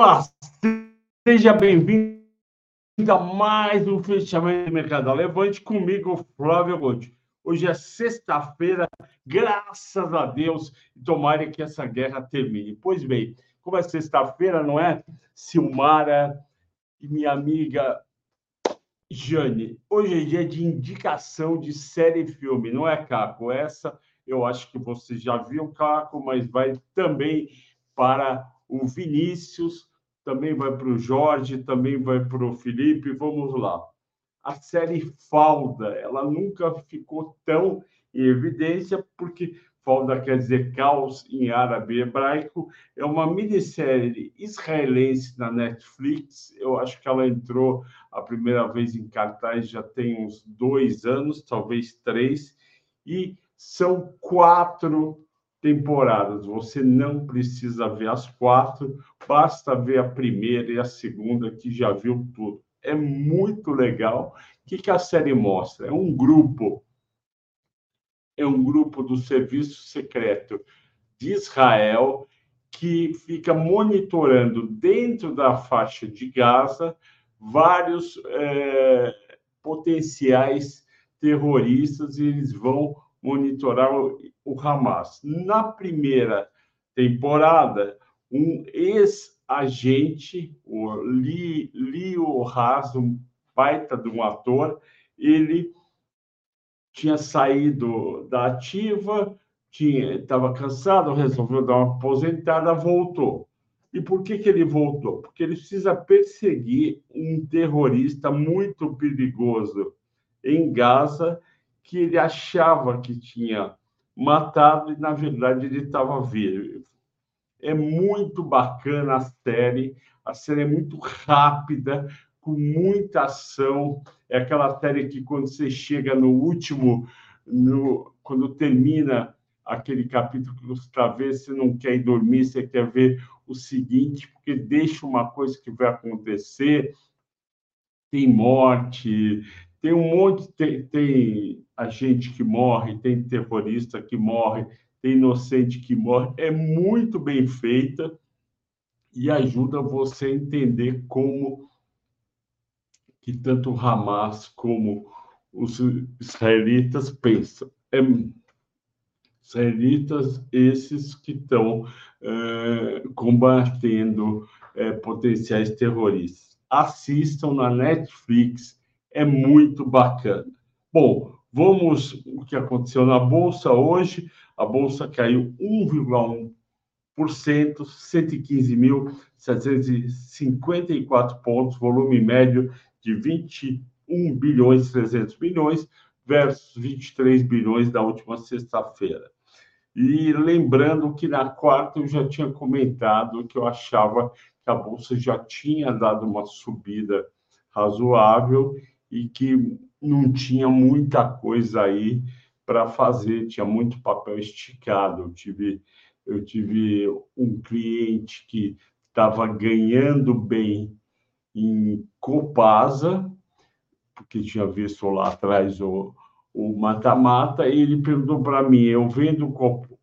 Olá, seja bem-vindo a mais um fechamento de mercado. Levante comigo, Flávio Gotti. Hoje é sexta-feira, graças a Deus, tomara que essa guerra termine. Pois bem, como é sexta-feira, não é? Silmara e minha amiga Jane, hoje é dia de indicação de série e filme, não é, Caco? Essa eu acho que você já viu, Caco, mas vai também para o Vinícius, também vai para o Jorge, também vai para o Felipe. Vamos lá. A série Falda, ela nunca ficou tão em evidência, porque Falda quer dizer caos em árabe e hebraico. É uma minissérie israelense na Netflix. Eu acho que ela entrou a primeira vez em cartaz já tem uns dois anos, talvez três. E são quatro temporadas. Você não precisa ver as quatro, basta ver a primeira e a segunda, que já viu tudo. É muito legal. O que, que a série mostra? É um grupo, é um grupo do Serviço Secreto de Israel que fica monitorando dentro da faixa de Gaza vários é, potenciais terroristas e eles vão monitorar o Hamas. Na primeira temporada, um ex-agente, o Leo Haas, um baita de um ator, ele tinha saído da ativa, estava cansado, resolveu dar uma aposentada, voltou. E por que, que ele voltou? Porque ele precisa perseguir um terrorista muito perigoso em Gaza, que ele achava que tinha matado e, na verdade, ele estava vivo. É muito bacana a série, a série é muito rápida, com muita ação. É aquela série que, quando você chega no último, no, quando termina aquele capítulo que você está vendo, você não quer ir dormir, você quer ver o seguinte, porque deixa uma coisa que vai acontecer. Tem morte, tem um monte, tem, tem a gente que morre, tem terrorista que morre, tem inocente que morre. É muito bem feita e ajuda você a entender como que tanto Hamas como os israelitas pensam. É, israelitas esses que estão é, combatendo é, potenciais terroristas. Assistam na Netflix é muito bacana. Bom, vamos o que aconteceu na bolsa hoje. A bolsa caiu 1,1%, 115.754 pontos, volume médio de 21 bilhões 300 milhões versus 23 bilhões da última sexta-feira. E lembrando que na quarta eu já tinha comentado que eu achava que a bolsa já tinha dado uma subida razoável e que não tinha muita coisa aí para fazer, tinha muito papel esticado. Eu tive, eu tive um cliente que estava ganhando bem em Copasa, porque tinha visto lá atrás o mata-mata, e ele perguntou para mim: eu vendo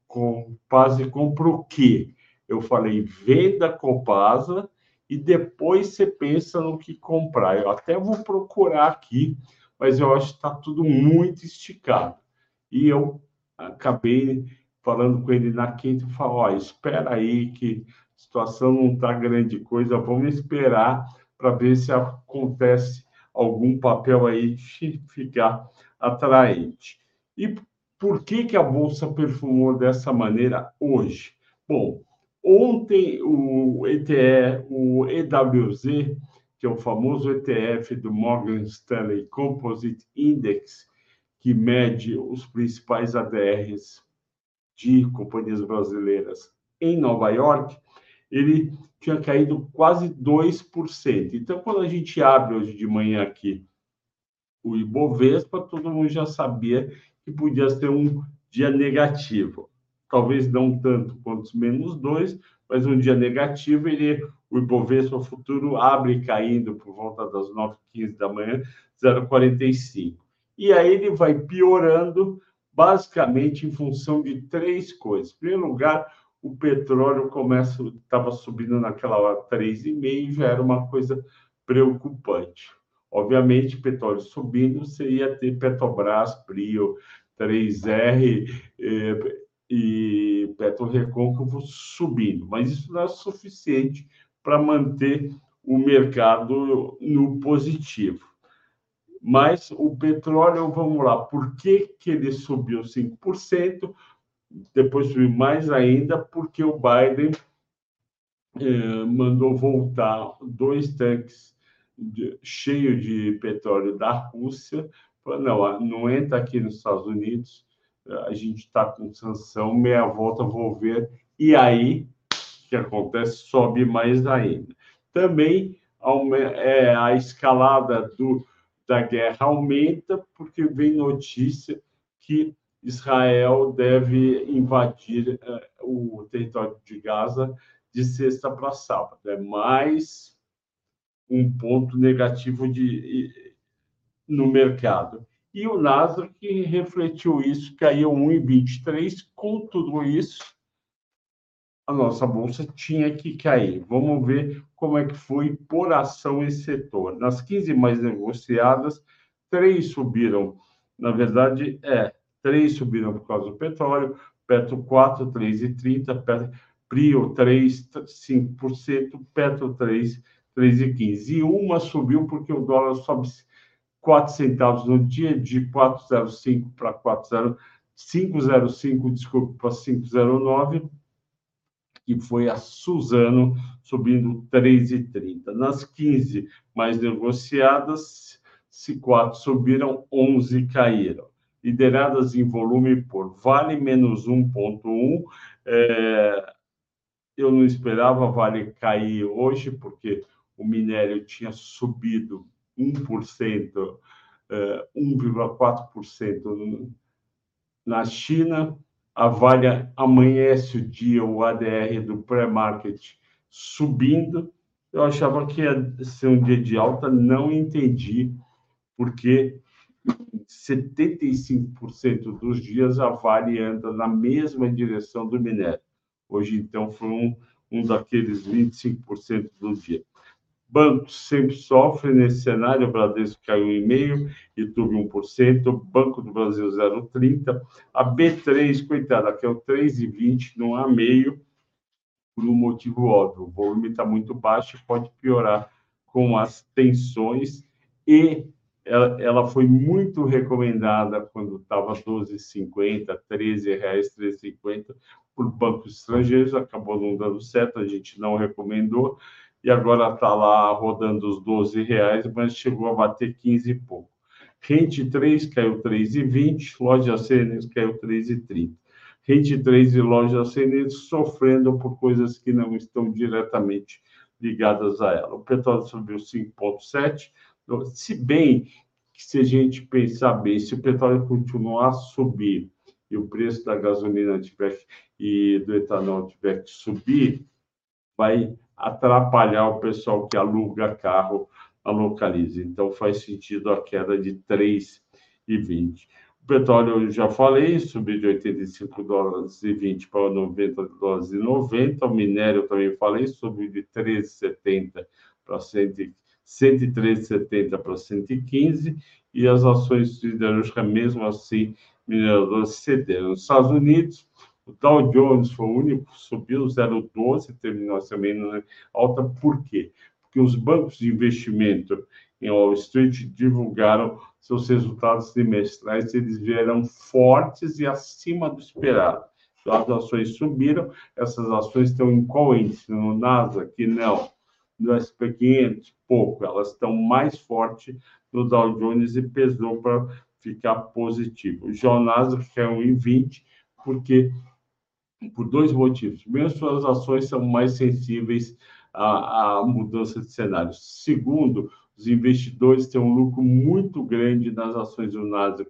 Copasa e compro o quê? Eu falei: venda Copasa e depois você pensa no que comprar. Eu até vou procurar aqui, mas eu acho que está tudo muito esticado. E eu acabei falando com ele na quinta e falou: ó, espera aí que a situação não está grande coisa, vamos esperar para ver se acontece algum papel aí ficar atraente. E por que, que a Bolsa perfumou dessa maneira hoje? Bom, Ontem, o ETF, o EWZ, que é o famoso ETF do Morgan Stanley Composite Index, que mede os principais ADRs de companhias brasileiras em Nova York, ele tinha caído quase 2%. Então, quando a gente abre hoje de manhã aqui o Ibovespa, todo mundo já sabia que podia ser um dia negativo talvez não tanto quanto os menos dois, mas um dia negativo, ele, o Ibovespa futuro abre caindo por volta das 9h15 da manhã, 0,45. E aí ele vai piorando, basicamente em função de três coisas. Em primeiro lugar, o petróleo começa, estava subindo naquela hora 3,5, já era uma coisa preocupante. Obviamente, petróleo subindo, você ia ter Petrobras, Prio, 3R eh, e Petro Recôncavo subindo, mas isso não é suficiente para manter o mercado no positivo. Mas o petróleo, vamos lá, por que, que ele subiu 5%? Depois subiu mais ainda, porque o Biden eh, mandou voltar dois tanques cheios de petróleo da Rússia. Não, não entra aqui nos Estados Unidos, a gente está com sanção, meia volta vou ver. E aí, o que acontece? Sobe mais ainda. Também é, a escalada do, da guerra aumenta, porque vem notícia que Israel deve invadir é, o território de Gaza de sexta para sábado. É mais um ponto negativo de, no mercado. E o Nasdaq refletiu isso, caiu 1,23. Com tudo isso, a nossa bolsa tinha que cair. Vamos ver como é que foi por ação esse setor. Nas 15 mais negociadas, três subiram. Na verdade, é, três subiram por causa do petróleo, Petro 4, 3,30, Petro, Prio 3, 5%, Petro 3, 3,15. E uma subiu porque o dólar sobe 4 centavos no dia, de 4,05 para 5,05, desculpe, para 5,09, que foi a Suzano subindo 3,30. Nas 15 mais negociadas, se 4 subiram, 11 caíram. Lideradas em volume por Vale menos 1,1. É, eu não esperava Vale cair hoje, porque o minério tinha subido 1%, 1,4% na China. A Vale amanhece o dia, o ADR do pré-market subindo. Eu achava que ia ser um dia de alta, não entendi, porque 75% dos dias a Vale anda na mesma direção do minério. Hoje, então, foi um, um daqueles 25% do dia. Bancos sempre sofrem nesse cenário, o Bradesco caiu em meio, YouTube 1%, Banco do Brasil 0,30%, a B3, coitada, que é o 3,20%, não há meio, por um motivo óbvio, o volume está muito baixo e pode piorar com as tensões e ela, ela foi muito recomendada quando estava 12,50, 13 reais, 13,50 por bancos estrangeiros, acabou não dando certo, a gente não recomendou, e agora está lá rodando os 12 reais, mas chegou a bater 15 e pouco. Rente 3 caiu 3,20, loja CNs caiu 3,30. Rente 3 e loja CNs sofrendo por coisas que não estão diretamente ligadas a ela. O petróleo subiu 5,7, se bem que se a gente pensar bem, se o petróleo continuar a subir e o preço da gasolina tiver e do etanol tiver que subir, vai atrapalhar o pessoal que aluga carro na Localize. Então, faz sentido a queda de 3,20. O petróleo, eu já falei, subiu de 85 dólares e 20 para 90 dólares e 90. O minério, também falei, subiu de 13,70 para 113,70 para 115. E as ações siderúrgicas, mesmo assim, mineradoras cederam. Nos Estados Unidos, o Dow Jones foi o único que subiu 0,12, terminou também semana alta. Por quê? Porque os bancos de investimento em Wall Street divulgaram seus resultados trimestrais, eles vieram fortes e acima do esperado. As ações subiram, essas ações estão em qual índice? No Nasdaq? Não. No SP500? Pouco. Elas estão mais fortes no Dow Jones e pesou para ficar positivo. O Nasdaq é um 1,20, porque por dois motivos. Primeiro, suas ações são mais sensíveis à, à mudança de cenário. Segundo, os investidores têm um lucro muito grande nas ações do Nasdaq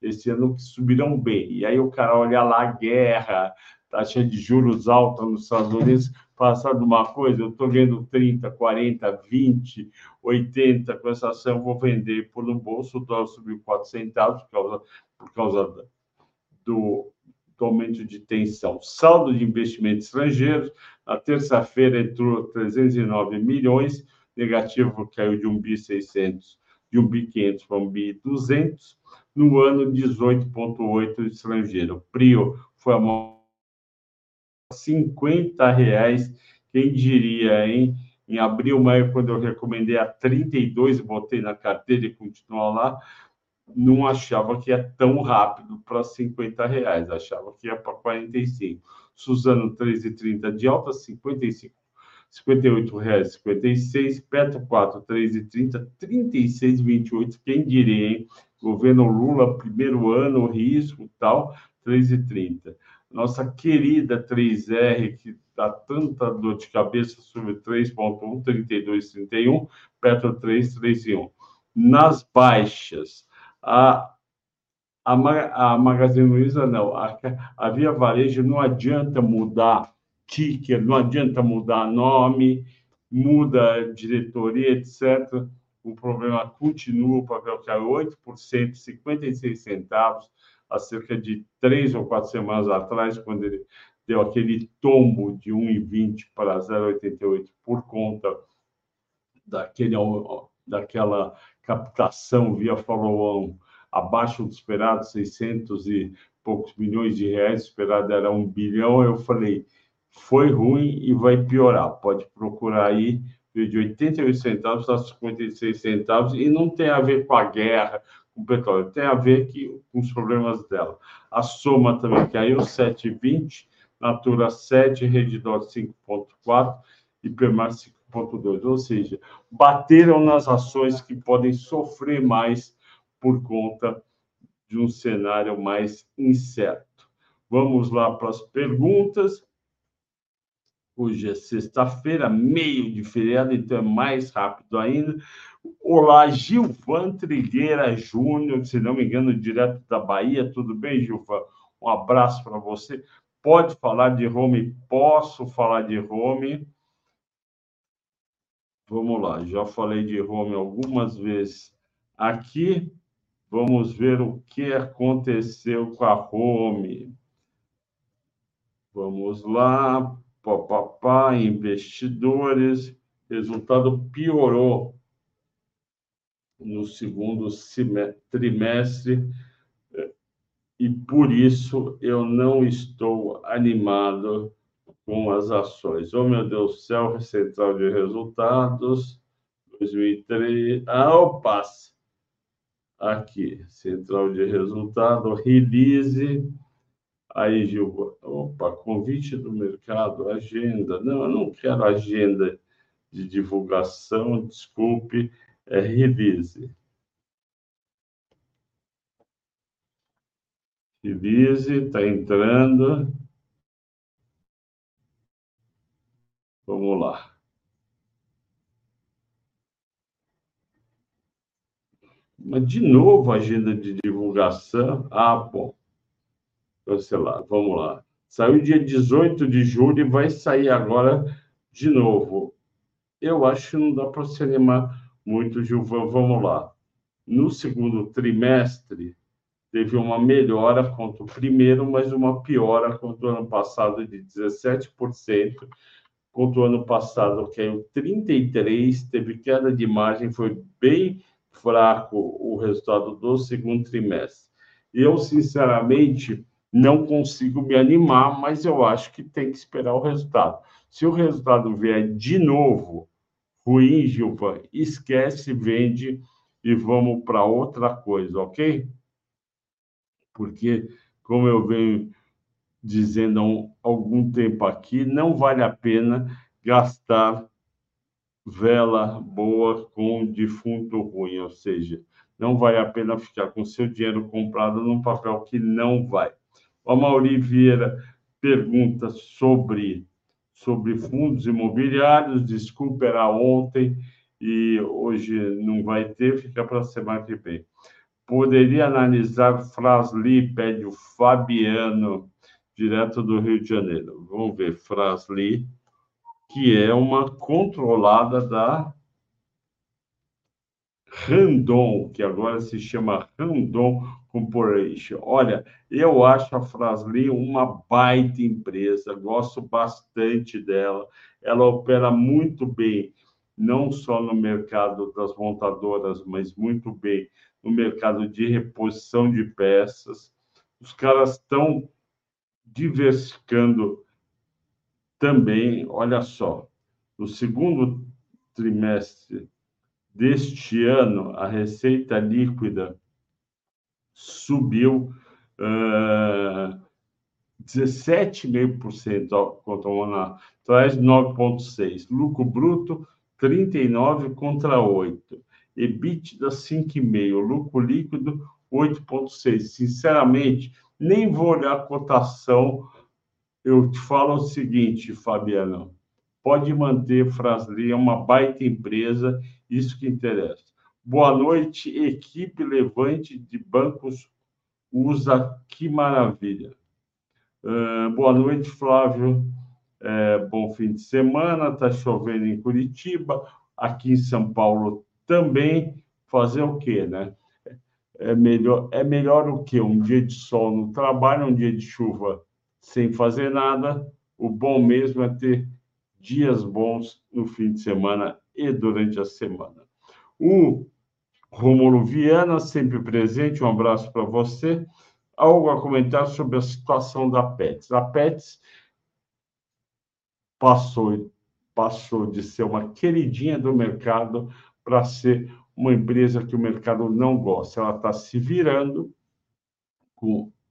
esse ano que subirão bem. E aí o cara olha lá guerra, taxa de juros alta nos Estados Unidos, passar de uma coisa, eu estou vendo 30, 40, 20, 80 com essa ação, vou vender por no bolso, o dólar subiu 4 centavos por causa, por causa do aumento de tensão. Saldo de investimentos estrangeiros, na terça-feira entrou 309 milhões, negativo caiu de 1 bi 600, de 1 bi 500 para 1 bi 200, no ano 18,8 estrangeiro. Prio foi a maior 50 reais, quem diria, hein? Em abril, maio, quando eu recomendei a 32, botei na carteira e continua lá, não achava que ia tão rápido para 50 reais, achava que ia para 45. Suzano 3,30 de alta, 55 58 reais 56, Petro 4, 3,30, 36,28, quem diria, hein? Governo Lula, primeiro ano, risco tal, 3,30. Nossa querida 3R, que dá tanta dor de cabeça sobre 3,1, 32,31, Petro 3, 3,1. Nas baixas, a, a, a Magazine Luiza não, a, a Via Varejo não adianta mudar ticker, não adianta mudar nome, muda diretoria, etc. O problema continua, o papel caiu 8%, 56 centavos, há cerca de três ou quatro semanas atrás, quando ele deu aquele tombo de 1,20 para 0,88 por conta daquele, daquela captação via follow-on abaixo do esperado, 600 e poucos milhões de reais, esperado era um bilhão, eu falei, foi ruim e vai piorar. Pode procurar aí, de 88 centavos a 56 centavos e não tem a ver com a guerra, com o petróleo, tem a ver que, com os problemas dela. A soma também caiu, 7,20, Natura 7, Redditor 5,4, Hipermar 4,2, ou seja, bateram nas ações que podem sofrer mais por conta de um cenário mais incerto. Vamos lá para as perguntas. Hoje é sexta-feira, meio de feriado, então é mais rápido ainda. Olá, Gilvan Trigueira Júnior, se não me engano, direto da Bahia. Tudo bem, Gilvan? Um abraço para você. Pode falar de home? Posso falar de home? Vamos lá, já falei de home algumas vezes aqui. Vamos ver o que aconteceu com a home. Vamos lá papapá, investidores, resultado piorou no segundo trimestre e por isso eu não estou animado com as ações. Oh, meu Deus do céu, Central de Resultados, 2003. Ah, opa! Aqui, Central de Resultado, release Aí, Gil, opa, convite do mercado, agenda. Não, eu não quero agenda de divulgação, desculpe, é release. Release, está entrando. Vamos lá. Mas, de novo, agenda de divulgação. Ah, bom cancelar. Vamos lá. Saiu dia 18 de julho e vai sair agora de novo. Eu acho que não dá para se animar muito, Gilvan. Vamos lá. No segundo trimestre, teve uma melhora contra o primeiro, mas uma piora contra o ano passado de 17%. Contra o ano passado caiu 33%, teve queda de margem, foi bem fraco o resultado do segundo trimestre. Eu, sinceramente, não consigo me animar, mas eu acho que tem que esperar o resultado. Se o resultado vier de novo ruim, Gilvan, esquece, vende e vamos para outra coisa, ok? Porque, como eu venho dizendo há algum tempo aqui, não vale a pena gastar vela boa com defunto ruim, ou seja, não vale a pena ficar com seu dinheiro comprado num papel que não vai. O Mauri Vieira pergunta sobre, sobre fundos imobiliários. Desculpa, era ontem e hoje não vai ter, fica para a semana que vem. Poderia analisar Frasli, pede o Fabiano, direto do Rio de Janeiro. Vamos ver, Frasli, que é uma controlada da Randon, que agora se chama Randon Corporation. Olha, eu acho a Frasli uma baita empresa, gosto bastante dela. Ela opera muito bem, não só no mercado das montadoras, mas muito bem no mercado de reposição de peças. Os caras estão diversificando também, olha só, no segundo trimestre deste ano, a receita líquida subiu uh, 17,5% contra o ano atrás, 9,6%. Lucro bruto, 39 contra 8. EBITDA, 5,5%. Lucro líquido, 8,6%. Sinceramente, nem vou olhar a cotação. Eu te falo o seguinte, Fabiano, pode manter Frasli, é uma baita empresa, isso que interessa. Boa noite, equipe Levante de Bancos USA, que maravilha. Uh, boa noite, Flávio. É, bom fim de semana. Está chovendo em Curitiba, aqui em São Paulo também. Fazer o quê, né? É melhor, é melhor o quê? Um dia de sol no trabalho, um dia de chuva sem fazer nada. O bom mesmo é ter dias bons no fim de semana e durante a semana. O Rômulo Viana, sempre presente, um abraço para você. Algo a comentar sobre a situação da Pets. A Pets passou, passou de ser uma queridinha do mercado para ser uma empresa que o mercado não gosta. Ela está se virando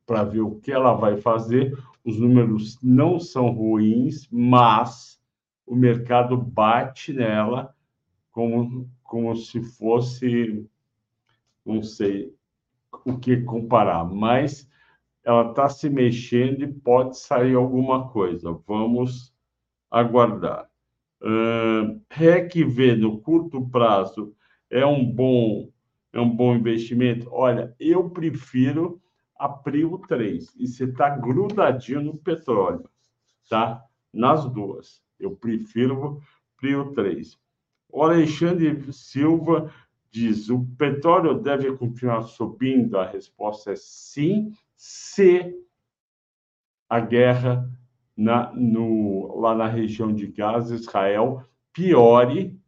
para ver o que ela vai fazer. Os números não são ruins, mas o mercado bate nela como, como se fosse não sei o que comparar, mas ela está se mexendo e pode sair alguma coisa. Vamos aguardar. Uh, REC V no curto prazo é um bom é um bom investimento. Olha, eu prefiro a Prio 3 e você está grudadinho no petróleo, tá? Nas duas. Eu prefiro Prio 3. O Alexandre Silva diz: o petróleo deve continuar subindo? A resposta é sim, se a guerra na, no, lá na região de Gaza, Israel, piore,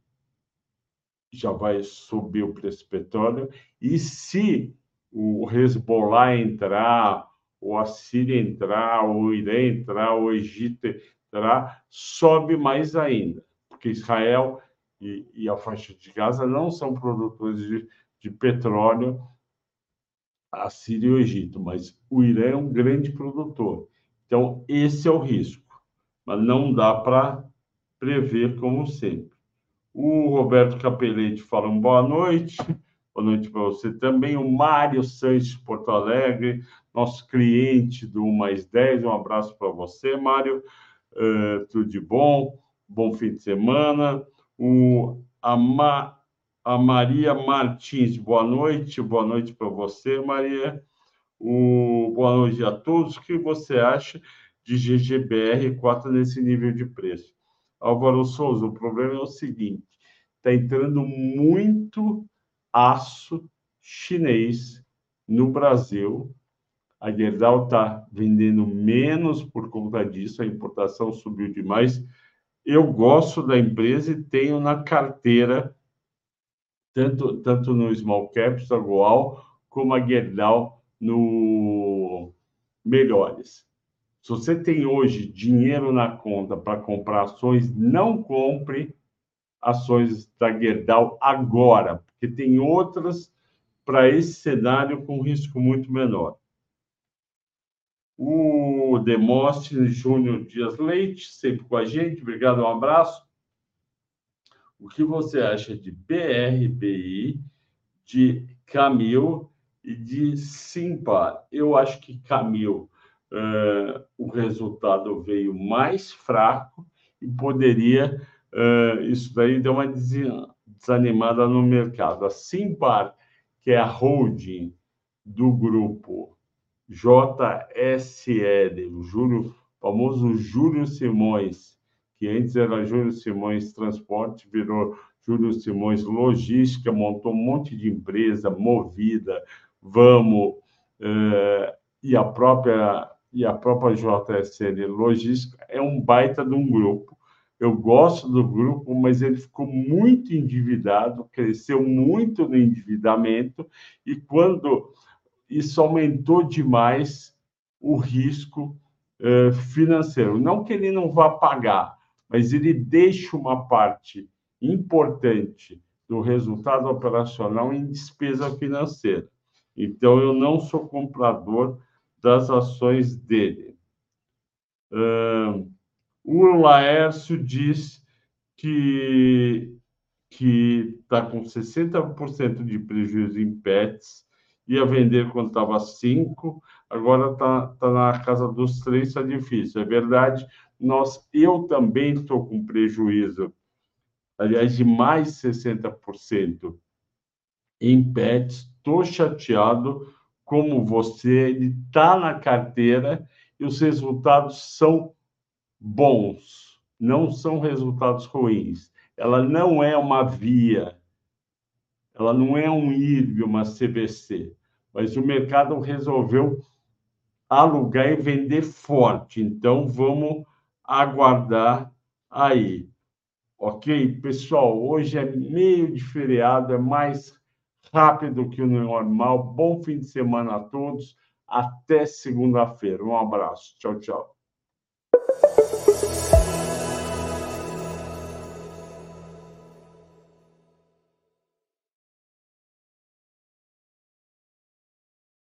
já vai subir o preço do petróleo, e se o Hezbollah entrar, ou a Síria entrar, ou o Irã entrar, ou o Egito entrar, sobe mais ainda, porque Israel e, e a faixa de Gaza não são produtores de, de petróleo, a Síria e o Egito, mas o Irã é um grande produtor. Então, esse é o risco, mas não dá para prever como sempre. O Roberto Capelete fala um boa noite. Boa noite para você também. O Mário Sanches Porto Alegre, nosso cliente do 1 mais 10. Um abraço para você, Mário. Uh, tudo de bom. Bom fim de semana o, a, Ma, a Maria Martins, boa noite, boa noite para você, Maria. O, boa noite a todos. O que você acha de GGBR 4 nesse nível de preço? Álvaro Souza, o problema é o seguinte: está entrando muito aço chinês no Brasil. A Gerdau está vendendo menos por conta disso, a importação subiu demais eu gosto da empresa e tenho na carteira, tanto, tanto no Small Caps, a Goal, como a Gerdau no Melhores. Se você tem hoje dinheiro na conta para comprar ações, não compre ações da Gerdau agora, porque tem outras para esse cenário com risco muito menor o Demóstenes Júnior Dias Leite, sempre com a gente. Obrigado, um abraço. O que você acha de BRBI, de Camil e de Simpar? Eu acho que Camil, uh, o resultado veio mais fraco e poderia, uh, isso daí deu uma desanimada no mercado. A Simpar, que é a holding do grupo JSL, o Júlio, famoso Júlio Simões, que antes era Júlio Simões Transporte, virou Júlio Simões Logística, montou um monte de empresa, Movida, Vamos, uh, e a própria e a própria JSL Logística é um baita de um grupo. Eu gosto do grupo, mas ele ficou muito endividado, cresceu muito no endividamento e quando isso aumentou demais o risco uh, financeiro. Não que ele não vá pagar, mas ele deixa uma parte importante do resultado operacional em despesa financeira. Então, eu não sou comprador das ações dele. O Laércio diz que que está com 60% de prejuízo em PETs, ia vender quando estava 5, agora está tá na casa dos 3, está difícil. É verdade, nós, eu também estou com prejuízo, aliás, de mais 60% em PETs, estou chateado como você, ele está na carteira e os resultados são bons, não são resultados ruins. Ela não é uma via, ela não é um IRB, uma CBC, mas o mercado resolveu alugar e vender forte. Então, vamos aguardar aí. Ok, pessoal? Hoje é meio de feriado, é mais rápido que o normal. Bom fim de semana a todos. Até segunda-feira. Um abraço. Tchau, tchau.